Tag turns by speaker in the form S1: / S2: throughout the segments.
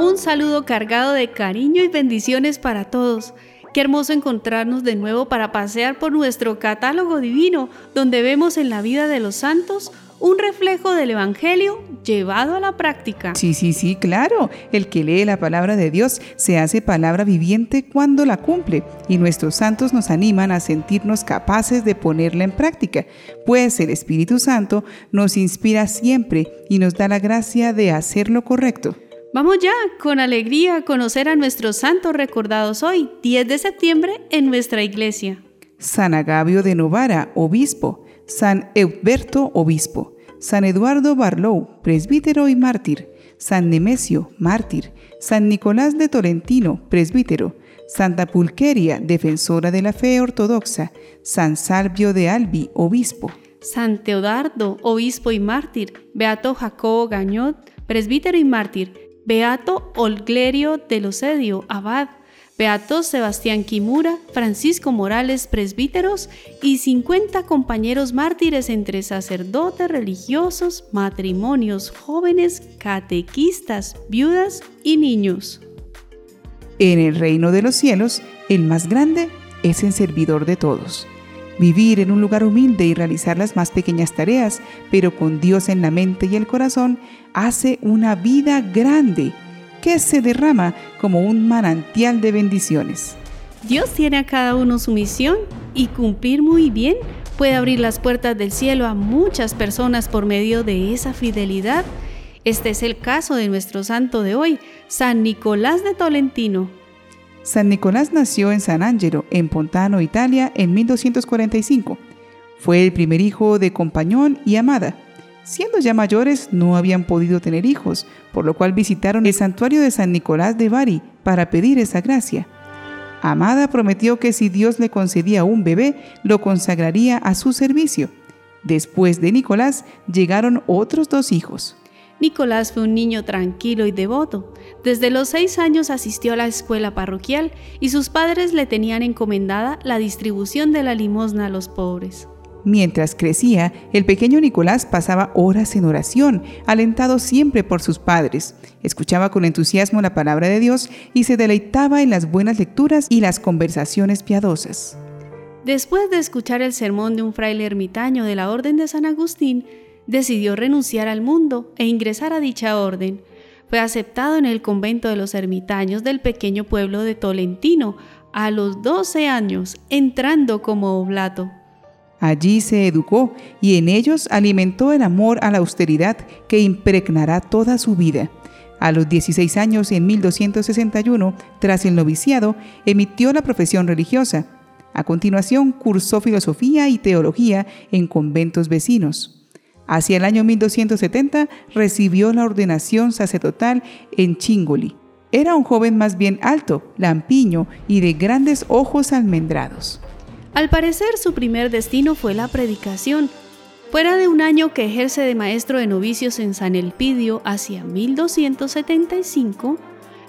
S1: Un saludo cargado de cariño y bendiciones para todos. Qué hermoso encontrarnos de nuevo para pasear por nuestro catálogo divino, donde vemos en la vida de los santos un reflejo del Evangelio llevado a la práctica.
S2: Sí, sí, sí, claro. El que lee la palabra de Dios se hace palabra viviente cuando la cumple y nuestros santos nos animan a sentirnos capaces de ponerla en práctica, pues el Espíritu Santo nos inspira siempre y nos da la gracia de hacer lo correcto.
S1: Vamos ya con alegría a conocer a nuestros santos recordados hoy, 10 de septiembre, en nuestra iglesia.
S2: San Agavio de Novara, obispo. San Eudberto, obispo, San Eduardo Barlow, presbítero y mártir, San Nemesio, mártir, San Nicolás de Tolentino, presbítero, Santa Pulqueria, defensora de la fe ortodoxa, San Salvio de Albi, obispo.
S1: San Teodardo, obispo y mártir, Beato Jacobo Gañot, presbítero y mártir, Beato Olglerio de Losedio, abad, Beato Sebastián Kimura, Francisco Morales, presbíteros y 50 compañeros mártires entre sacerdotes religiosos, matrimonios, jóvenes, catequistas, viudas y niños.
S2: En el reino de los cielos, el más grande es el servidor de todos. Vivir en un lugar humilde y realizar las más pequeñas tareas, pero con Dios en la mente y el corazón, hace una vida grande que se derrama como un manantial de bendiciones.
S1: Dios tiene a cada uno su misión y cumplir muy bien puede abrir las puertas del cielo a muchas personas por medio de esa fidelidad. Este es el caso de nuestro santo de hoy, San Nicolás de Tolentino.
S2: San Nicolás nació en San Angelo, en Pontano, Italia, en 1245. Fue el primer hijo de Compañón y Amada. Siendo ya mayores, no habían podido tener hijos, por lo cual visitaron el santuario de San Nicolás de Bari para pedir esa gracia. Amada prometió que si Dios le concedía un bebé, lo consagraría a su servicio. Después de Nicolás llegaron otros dos hijos.
S1: Nicolás fue un niño tranquilo y devoto. Desde los seis años asistió a la escuela parroquial y sus padres le tenían encomendada la distribución de la limosna a los pobres.
S2: Mientras crecía, el pequeño Nicolás pasaba horas en oración, alentado siempre por sus padres. Escuchaba con entusiasmo la palabra de Dios y se deleitaba en las buenas lecturas y las conversaciones piadosas.
S1: Después de escuchar el sermón de un fraile ermitaño de la Orden de San Agustín, decidió renunciar al mundo e ingresar a dicha orden. Fue aceptado en el convento de los ermitaños del pequeño pueblo de Tolentino a los 12 años, entrando como oblato.
S2: Allí se educó y en ellos alimentó el amor a la austeridad que impregnará toda su vida. A los 16 años, en 1261, tras el noviciado, emitió la profesión religiosa. A continuación, cursó filosofía y teología en conventos vecinos. Hacia el año 1270 recibió la ordenación sacerdotal en Chingoli. Era un joven más bien alto, lampiño y de grandes ojos almendrados.
S1: Al parecer su primer destino fue la predicación. Fuera de un año que ejerce de maestro de novicios en San Elpidio hacia 1275,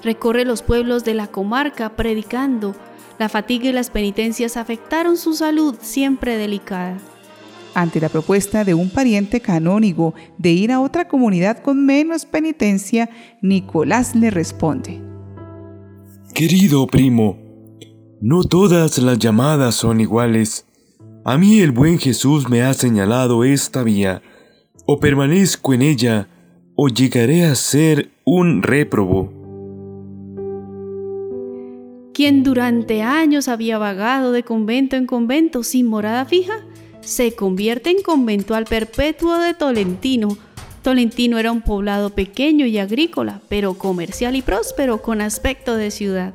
S1: recorre los pueblos de la comarca predicando. La fatiga y las penitencias afectaron su salud siempre delicada.
S2: Ante la propuesta de un pariente canónigo de ir a otra comunidad con menos penitencia, Nicolás le responde.
S3: Querido primo, no todas las llamadas son iguales. A mí el buen Jesús me ha señalado esta vía. O permanezco en ella, o llegaré a ser un réprobo.
S1: Quien durante años había vagado de convento en convento sin morada fija, se convierte en conventual perpetuo de Tolentino. Tolentino era un poblado pequeño y agrícola, pero comercial y próspero con aspecto de ciudad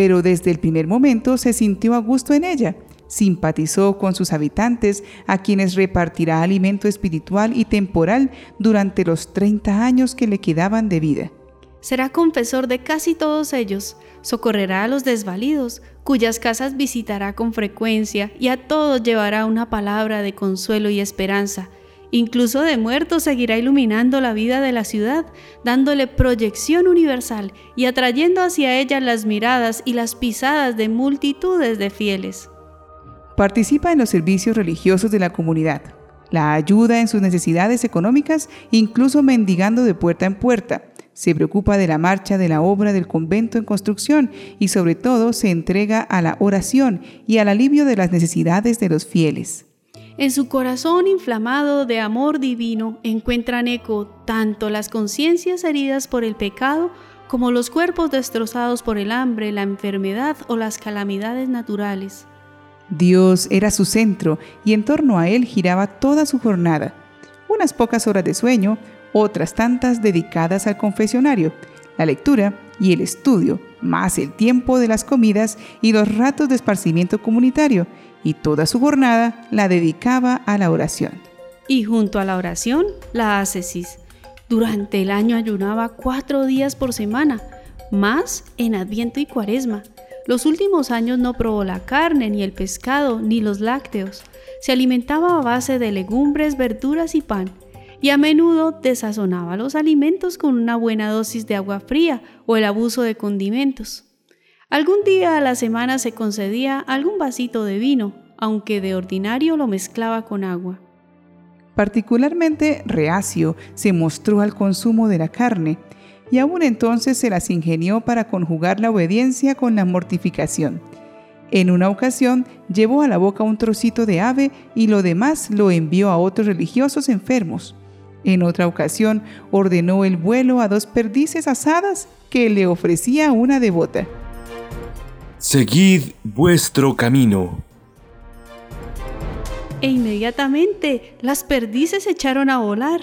S2: pero desde el primer momento se sintió a gusto en ella. Simpatizó con sus habitantes, a quienes repartirá alimento espiritual y temporal durante los 30 años que le quedaban de vida.
S1: Será confesor de casi todos ellos, socorrerá a los desvalidos, cuyas casas visitará con frecuencia y a todos llevará una palabra de consuelo y esperanza, Incluso de muertos seguirá iluminando la vida de la ciudad, dándole proyección universal y atrayendo hacia ella las miradas y las pisadas de multitudes de fieles.
S2: Participa en los servicios religiosos de la comunidad, la ayuda en sus necesidades económicas, incluso mendigando de puerta en puerta. Se preocupa de la marcha de la obra del convento en construcción y sobre todo se entrega a la oración y al alivio de las necesidades de los fieles.
S1: En su corazón inflamado de amor divino encuentran eco tanto las conciencias heridas por el pecado como los cuerpos destrozados por el hambre, la enfermedad o las calamidades naturales.
S2: Dios era su centro y en torno a él giraba toda su jornada. Unas pocas horas de sueño, otras tantas dedicadas al confesionario, la lectura y el estudio, más el tiempo de las comidas y los ratos de esparcimiento comunitario, y toda su jornada la dedicaba a la oración.
S1: Y junto a la oración, la ascesis. Durante el año ayunaba cuatro días por semana, más en Adviento y Cuaresma. Los últimos años no probó la carne, ni el pescado, ni los lácteos. Se alimentaba a base de legumbres, verduras y pan, y a menudo desazonaba los alimentos con una buena dosis de agua fría o el abuso de condimentos. Algún día a la semana se concedía algún vasito de vino, aunque de ordinario lo mezclaba con agua.
S2: Particularmente reacio se mostró al consumo de la carne, y aún entonces se las ingenió para conjugar la obediencia con la mortificación. En una ocasión llevó a la boca un trocito de ave y lo demás lo envió a otros religiosos enfermos. En otra ocasión ordenó el vuelo a dos perdices asadas que le ofrecía una devota.
S3: Seguid vuestro camino.
S1: E inmediatamente las perdices se echaron a volar.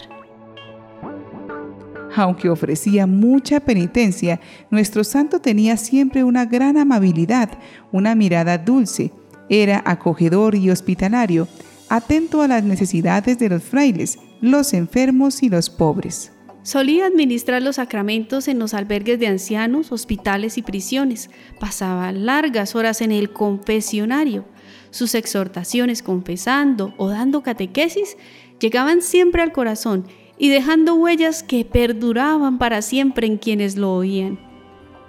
S2: Aunque ofrecía mucha penitencia, nuestro santo tenía siempre una gran amabilidad, una mirada dulce. Era acogedor y hospitalario, atento a las necesidades de los frailes, los enfermos y los pobres.
S1: Solía administrar los sacramentos en los albergues de ancianos, hospitales y prisiones. Pasaba largas horas en el confesionario. Sus exhortaciones confesando o dando catequesis llegaban siempre al corazón y dejando huellas que perduraban para siempre en quienes lo oían.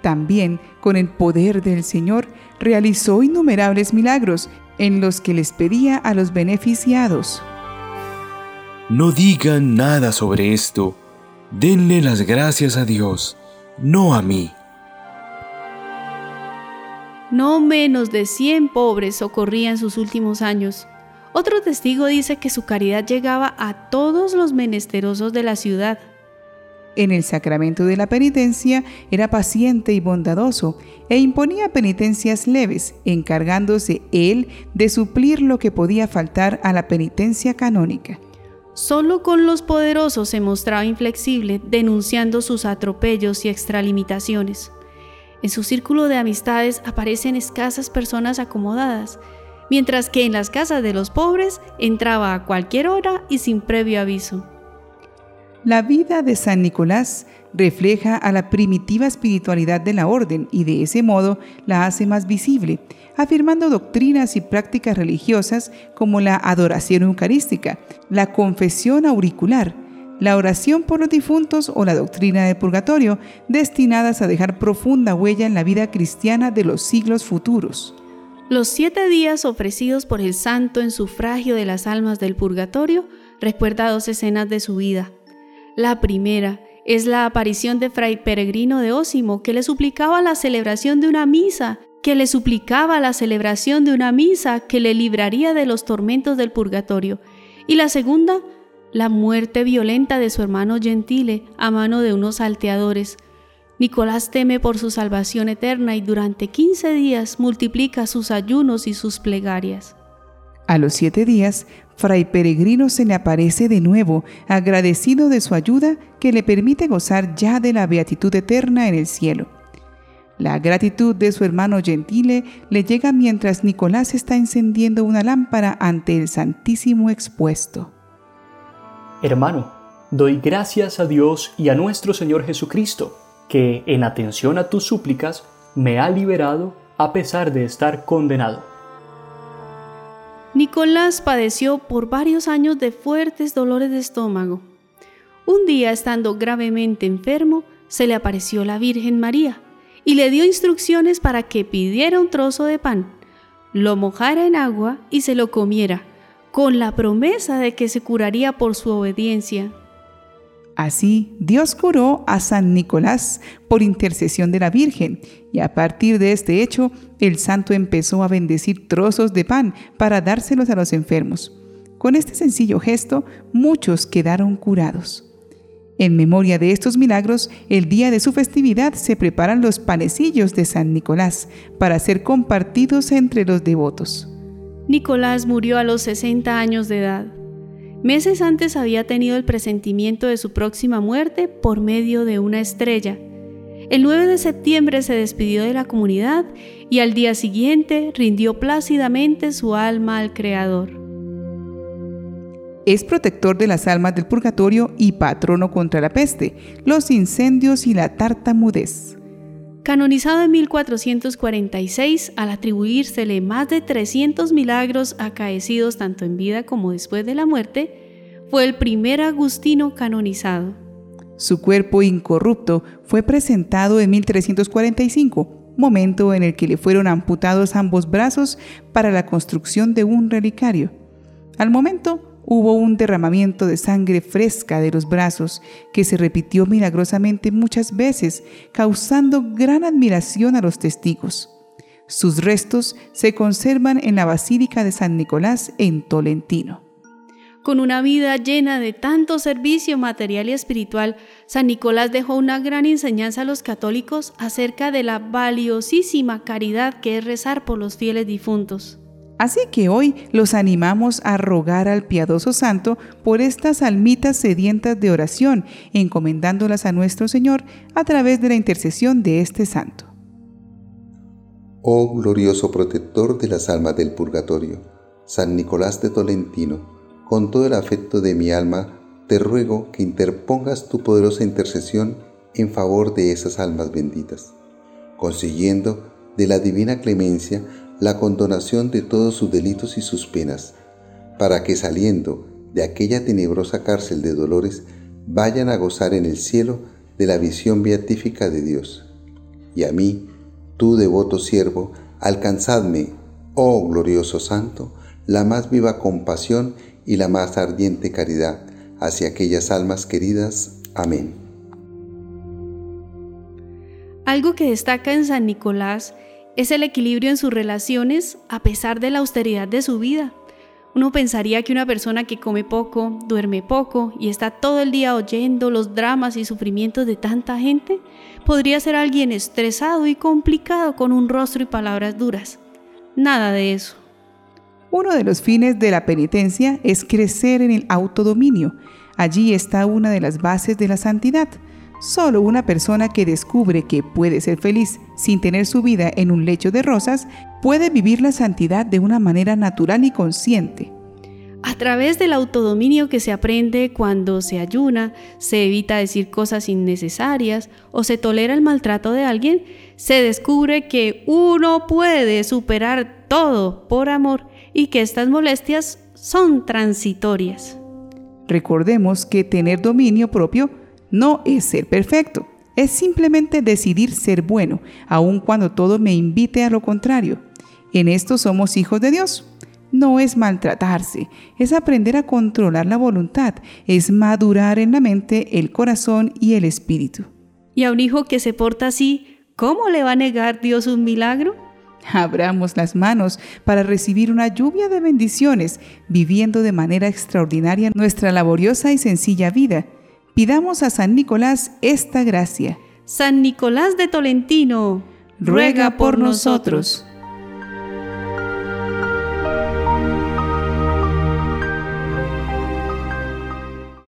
S2: También, con el poder del Señor, realizó innumerables milagros en los que les pedía a los beneficiados.
S3: No digan nada sobre esto denle las gracias a Dios, no a mí.
S1: No menos de 100 pobres socorría en sus últimos años. Otro testigo dice que su caridad llegaba a todos los menesterosos de la ciudad.
S2: En el sacramento de la penitencia era paciente y bondadoso e imponía penitencias leves, encargándose él de suplir lo que podía faltar a la penitencia canónica.
S1: Solo con los poderosos se mostraba inflexible, denunciando sus atropellos y extralimitaciones. En su círculo de amistades aparecen escasas personas acomodadas, mientras que en las casas de los pobres entraba a cualquier hora y sin previo aviso.
S2: La vida de San Nicolás refleja a la primitiva espiritualidad de la orden y de ese modo la hace más visible, afirmando doctrinas y prácticas religiosas como la adoración eucarística, la confesión auricular, la oración por los difuntos o la doctrina del purgatorio, destinadas a dejar profunda huella en la vida cristiana de los siglos futuros.
S1: Los siete días ofrecidos por el santo en sufragio de las almas del purgatorio recuerda dos escenas de su vida. La primera es la aparición de Fray Peregrino de Ósimo, que le suplicaba la celebración de una misa que le suplicaba la celebración de una misa que le libraría de los tormentos del purgatorio, y la segunda, la muerte violenta de su hermano Gentile a mano de unos salteadores. Nicolás teme por su salvación eterna y durante 15 días multiplica sus ayunos y sus plegarias.
S2: A los siete días, Fray Peregrino se le aparece de nuevo, agradecido de su ayuda que le permite gozar ya de la beatitud eterna en el cielo. La gratitud de su hermano Gentile le llega mientras Nicolás está encendiendo una lámpara ante el Santísimo expuesto.
S4: Hermano, doy gracias a Dios y a nuestro Señor Jesucristo, que en atención a tus súplicas me ha liberado a pesar de estar condenado.
S1: Nicolás padeció por varios años de fuertes dolores de estómago. Un día, estando gravemente enfermo, se le apareció la Virgen María y le dio instrucciones para que pidiera un trozo de pan, lo mojara en agua y se lo comiera, con la promesa de que se curaría por su obediencia.
S2: Así, Dios curó a San Nicolás por intercesión de la Virgen, y a partir de este hecho, el santo empezó a bendecir trozos de pan para dárselos a los enfermos. Con este sencillo gesto, muchos quedaron curados. En memoria de estos milagros, el día de su festividad se preparan los panecillos de San Nicolás para ser compartidos entre los devotos.
S1: Nicolás murió a los 60 años de edad. Meses antes había tenido el presentimiento de su próxima muerte por medio de una estrella. El 9 de septiembre se despidió de la comunidad y al día siguiente rindió plácidamente su alma al Creador.
S2: Es protector de las almas del purgatorio y patrono contra la peste, los incendios y la tartamudez.
S1: Canonizado en 1446, al atribuírsele más de 300 milagros acaecidos tanto en vida como después de la muerte, fue el primer agustino canonizado.
S2: Su cuerpo incorrupto fue presentado en 1345, momento en el que le fueron amputados ambos brazos para la construcción de un relicario. Al momento, hubo un derramamiento de sangre fresca de los brazos que se repitió milagrosamente muchas veces, causando gran admiración a los testigos. Sus restos se conservan en la Basílica de San Nicolás en Tolentino.
S1: Con una vida llena de tanto servicio material y espiritual, San Nicolás dejó una gran enseñanza a los católicos acerca de la valiosísima caridad que es rezar por los fieles difuntos.
S2: Así que hoy los animamos a rogar al piadoso santo por estas almitas sedientas de oración, encomendándolas a nuestro Señor a través de la intercesión de este santo.
S5: Oh glorioso protector de las almas del purgatorio, San Nicolás de Tolentino, con todo el afecto de mi alma, te ruego que interpongas tu poderosa intercesión en favor de esas almas benditas, consiguiendo de la divina clemencia la condonación de todos sus delitos y sus penas, para que saliendo de aquella tenebrosa cárcel de dolores, vayan a gozar en el cielo de la visión beatífica de Dios. Y a mí, tú devoto siervo, alcanzadme, oh glorioso Santo, la más viva compasión y la más ardiente caridad hacia aquellas almas queridas. Amén.
S1: Algo que destaca en San Nicolás es el equilibrio en sus relaciones a pesar de la austeridad de su vida. Uno pensaría que una persona que come poco, duerme poco y está todo el día oyendo los dramas y sufrimientos de tanta gente, podría ser alguien estresado y complicado con un rostro y palabras duras. Nada de eso.
S2: Uno de los fines de la penitencia es crecer en el autodominio. Allí está una de las bases de la santidad. Solo una persona que descubre que puede ser feliz sin tener su vida en un lecho de rosas puede vivir la santidad de una manera natural y consciente.
S1: A través del autodominio que se aprende cuando se ayuna, se evita decir cosas innecesarias o se tolera el maltrato de alguien, se descubre que uno puede superar todo por amor y que estas molestias son transitorias.
S2: Recordemos que tener dominio propio no es ser perfecto, es simplemente decidir ser bueno, aun cuando todo me invite a lo contrario. En esto somos hijos de Dios. No es maltratarse, es aprender a controlar la voluntad, es madurar en la mente, el corazón y el espíritu.
S1: Y a un hijo que se porta así, ¿cómo le va a negar Dios un milagro?
S2: Abramos las manos para recibir una lluvia de bendiciones, viviendo de manera extraordinaria nuestra laboriosa y sencilla vida Pidamos a San Nicolás esta gracia.
S1: San Nicolás de Tolentino,
S2: ruega por nosotros.